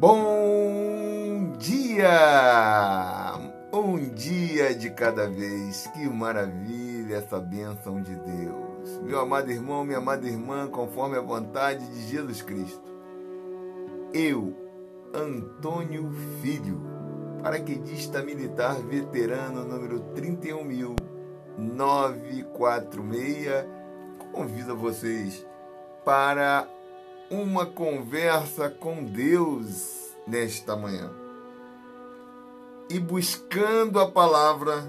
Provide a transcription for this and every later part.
Bom dia! Um dia de cada vez. Que maravilha essa bênção de Deus. Meu amado irmão, minha amada irmã, conforme a vontade de Jesus Cristo. Eu, Antônio Filho, paraquedista militar veterano número 31946, convido vocês para uma conversa com Deus nesta manhã. E buscando a palavra,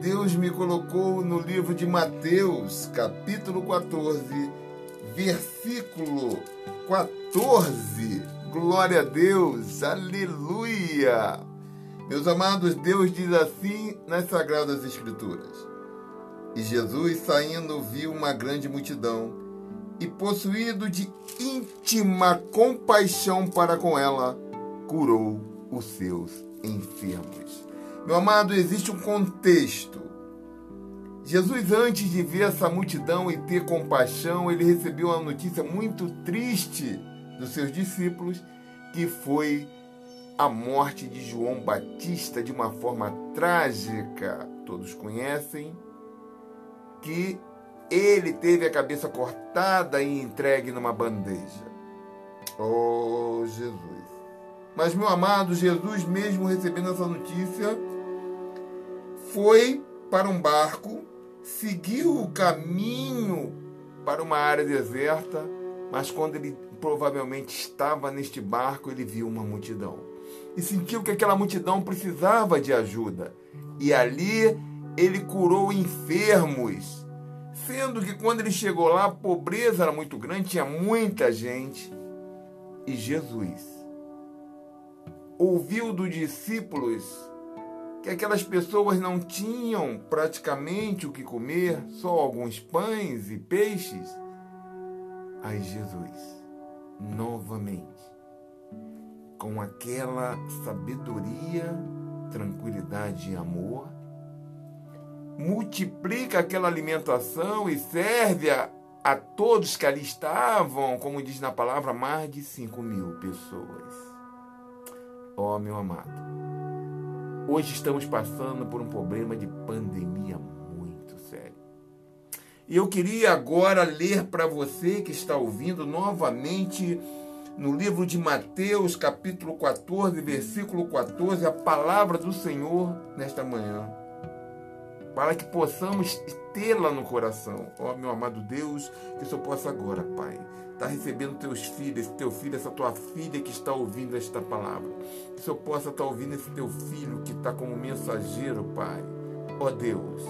Deus me colocou no livro de Mateus, capítulo 14, versículo 14. Glória a Deus, aleluia. Meus amados, Deus diz assim nas Sagradas Escrituras. E Jesus, saindo, viu uma grande multidão e possuído de íntima compaixão para com ela, curou os seus enfermos. Meu amado, existe um contexto. Jesus, antes de ver essa multidão e ter compaixão, ele recebeu uma notícia muito triste dos seus discípulos, que foi a morte de João Batista de uma forma trágica. Todos conhecem que ele teve a cabeça cortada e entregue numa bandeja. Oh, Jesus. Mas, meu amado, Jesus, mesmo recebendo essa notícia, foi para um barco, seguiu o caminho para uma área deserta, mas quando ele provavelmente estava neste barco, ele viu uma multidão. E sentiu que aquela multidão precisava de ajuda. E ali ele curou enfermos Sendo que quando ele chegou lá, a pobreza era muito grande, tinha muita gente. E Jesus ouviu dos discípulos que aquelas pessoas não tinham praticamente o que comer, só alguns pães e peixes. Aí Jesus, novamente, com aquela sabedoria, tranquilidade e amor, multiplica aquela alimentação e serve a, a todos que ali estavam, como diz na palavra, mais de 5 mil pessoas. Ó oh, meu amado, hoje estamos passando por um problema de pandemia muito sério. E eu queria agora ler para você que está ouvindo novamente no livro de Mateus, capítulo 14, versículo 14, a palavra do Senhor nesta manhã para que possamos tê-la no coração. Ó oh, meu amado Deus, que o Senhor possa agora, Pai, estar tá recebendo teus filhos, esse teu filho, essa tua filha que está ouvindo esta palavra. Que o Senhor possa estar tá ouvindo esse teu filho que está como mensageiro, Pai. Ó oh, Deus,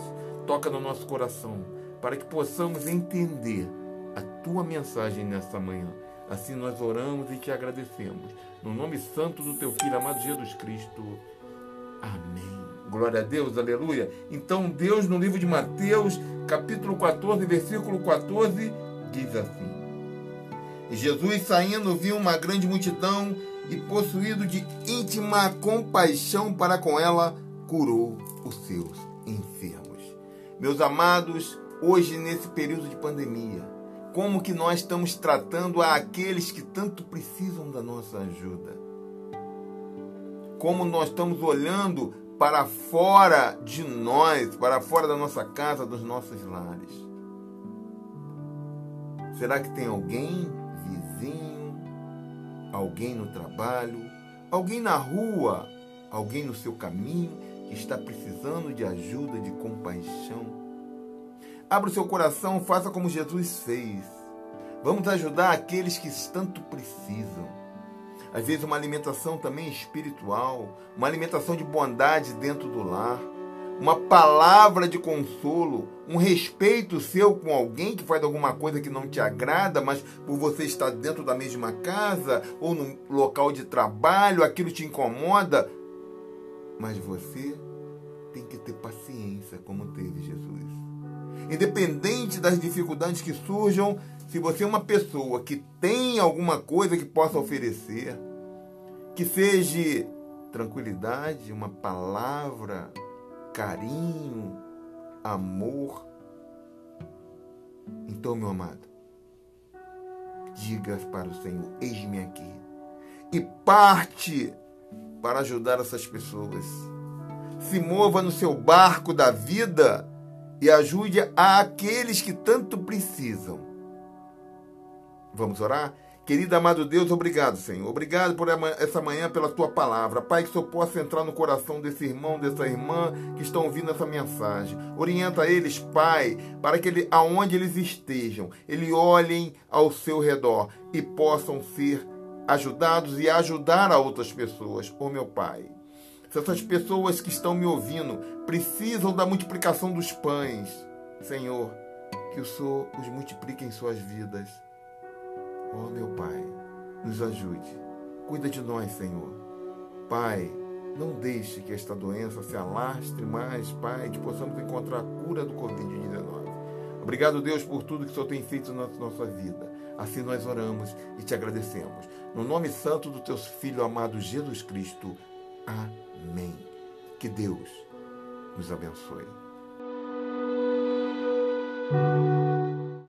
toca no nosso coração, para que possamos entender a tua mensagem nesta manhã. Assim nós oramos e te agradecemos. No nome santo do teu filho amado Jesus Cristo. Amém. Glória a Deus, aleluia. Então, Deus, no livro de Mateus, capítulo 14, versículo 14, diz assim: E Jesus, saindo, viu uma grande multidão e, possuído de íntima compaixão para com ela, curou os seus enfermos. Meus amados, hoje, nesse período de pandemia, como que nós estamos tratando aqueles que tanto precisam da nossa ajuda? Como nós estamos olhando para fora de nós, para fora da nossa casa, dos nossos lares? Será que tem alguém, vizinho, alguém no trabalho, alguém na rua, alguém no seu caminho que está precisando de ajuda, de compaixão? Abra o seu coração, faça como Jesus fez. Vamos ajudar aqueles que tanto precisam às vezes uma alimentação também espiritual, uma alimentação de bondade dentro do lar, uma palavra de consolo, um respeito seu com alguém que faz alguma coisa que não te agrada, mas por você estar dentro da mesma casa ou no local de trabalho, aquilo te incomoda, mas você tem que ter paciência, como teve Jesus. Independente das dificuldades que surjam, se você é uma pessoa que tem alguma coisa que possa oferecer, que seja tranquilidade, uma palavra, carinho, amor. Então, meu amado, diga para o Senhor: Eis-me aqui. e parte para ajudar essas pessoas. Se mova no seu barco da vida e ajude aqueles que tanto precisam. Vamos orar? Querido amado Deus, obrigado, Senhor. Obrigado por essa manhã, pela tua palavra. Pai, que eu possa entrar no coração desse irmão, dessa irmã que estão ouvindo essa mensagem. Orienta eles, Pai, para que ele, aonde eles estejam, eles olhem ao seu redor e possam ser ajudados e ajudar a outras pessoas. Oh, meu Pai. Se essas pessoas que estão me ouvindo precisam da multiplicação dos pães, Senhor, que o Senhor os multiplique em suas vidas. Oh, meu Pai, nos ajude. Cuida de nós, Senhor. Pai, não deixe que esta doença se alastre mais, Pai, que possamos encontrar a cura do Covid-19. Obrigado, Deus, por tudo que o Senhor tem feito na nossa vida. Assim nós oramos e te agradecemos. No nome santo do teu Filho amado Jesus Cristo. Amém. Que Deus nos abençoe.